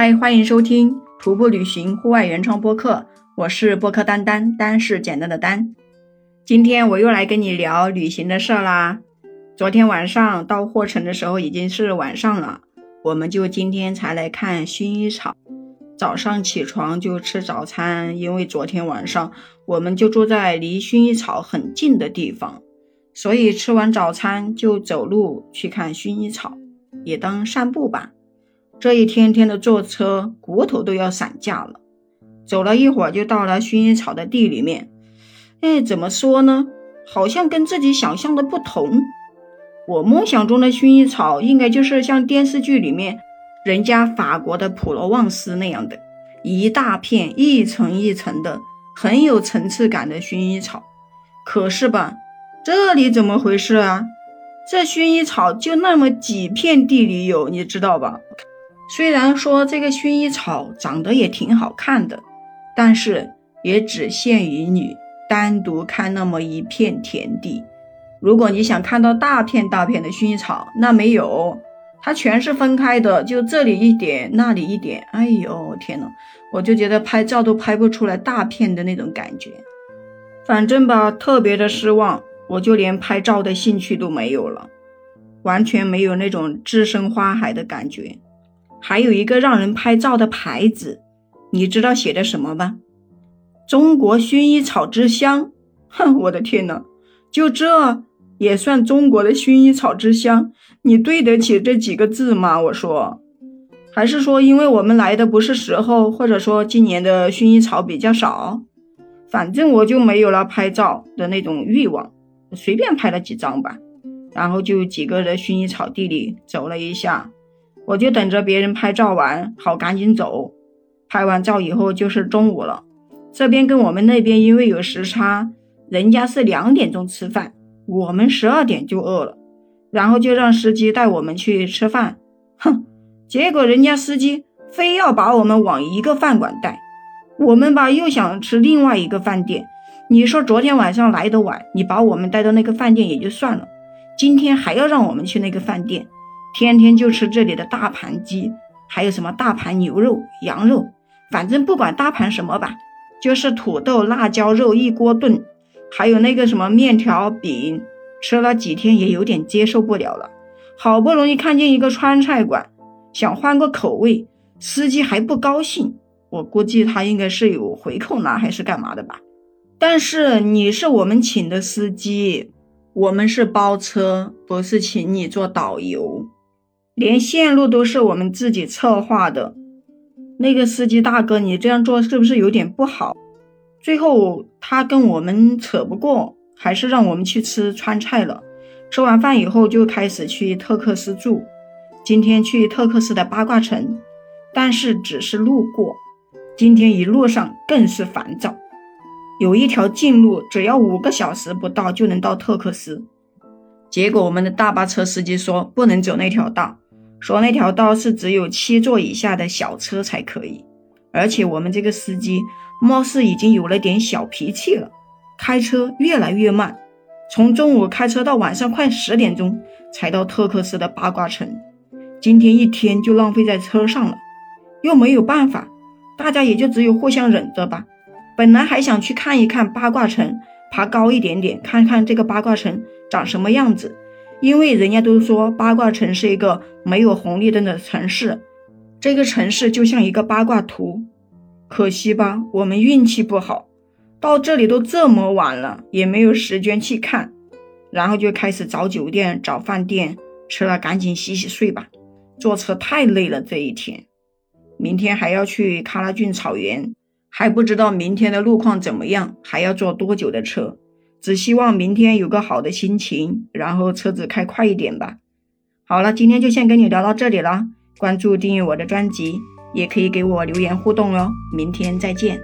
嗨，欢迎收听徒步旅行户外原创播客，我是播客丹丹，丹是简单的丹。今天我又来跟你聊旅行的事啦。昨天晚上到霍城的时候已经是晚上了，我们就今天才来看薰衣草。早上起床就吃早餐，因为昨天晚上我们就住在离薰衣草很近的地方，所以吃完早餐就走路去看薰衣草，也当散步吧。这一天天的坐车，骨头都要散架了。走了一会儿，就到了薰衣草的地里面。哎，怎么说呢？好像跟自己想象的不同。我梦想中的薰衣草，应该就是像电视剧里面人家法国的普罗旺斯那样的，一大片一层一层的，很有层次感的薰衣草。可是吧，这里怎么回事啊？这薰衣草就那么几片地里有，你知道吧？虽然说这个薰衣草长得也挺好看的，但是也只限于你单独看那么一片田地。如果你想看到大片大片的薰衣草，那没有，它全是分开的，就这里一点，那里一点。哎呦天呐，我就觉得拍照都拍不出来大片的那种感觉。反正吧，特别的失望，我就连拍照的兴趣都没有了，完全没有那种置身花海的感觉。还有一个让人拍照的牌子，你知道写的什么吗？中国薰衣草之乡。哼，我的天呐，就这也算中国的薰衣草之乡？你对得起这几个字吗？我说，还是说因为我们来的不是时候，或者说今年的薰衣草比较少？反正我就没有了拍照的那种欲望，随便拍了几张吧。然后就几个人薰衣草地里走了一下。我就等着别人拍照完，好赶紧走。拍完照以后就是中午了，这边跟我们那边因为有时差，人家是两点钟吃饭，我们十二点就饿了，然后就让司机带我们去吃饭。哼，结果人家司机非要把我们往一个饭馆带，我们吧又想吃另外一个饭店。你说昨天晚上来的晚，你把我们带到那个饭店也就算了，今天还要让我们去那个饭店。天天就吃这里的大盘鸡，还有什么大盘牛肉、羊肉，反正不管大盘什么吧，就是土豆、辣椒肉一锅炖，还有那个什么面条饼，吃了几天也有点接受不了了。好不容易看见一个川菜馆，想换个口味，司机还不高兴。我估计他应该是有回扣拿还是干嘛的吧。但是你是我们请的司机，我们是包车，不是请你做导游。连线路都是我们自己策划的，那个司机大哥，你这样做是不是有点不好？最后他跟我们扯不过，还是让我们去吃川菜了。吃完饭以后就开始去特克斯住，今天去特克斯的八卦城，但是只是路过。今天一路上更是烦躁，有一条近路，只要五个小时不到就能到特克斯，结果我们的大巴车司机说不能走那条道。说那条道是只有七座以下的小车才可以，而且我们这个司机貌似已经有了点小脾气了，开车越来越慢，从中午开车到晚上快十点钟才到特克斯的八卦城，今天一天就浪费在车上了，又没有办法，大家也就只有互相忍着吧。本来还想去看一看八卦城，爬高一点点，看看这个八卦城长什么样子。因为人家都说八卦城是一个没有红绿灯的城市，这个城市就像一个八卦图。可惜吧，我们运气不好，到这里都这么晚了，也没有时间去看，然后就开始找酒店、找饭店，吃了赶紧洗洗睡吧。坐车太累了，这一天，明天还要去喀拉峻草原，还不知道明天的路况怎么样，还要坐多久的车。只希望明天有个好的心情，然后车子开快一点吧。好了，今天就先跟你聊到这里了。关注订阅我的专辑，也可以给我留言互动哦。明天再见。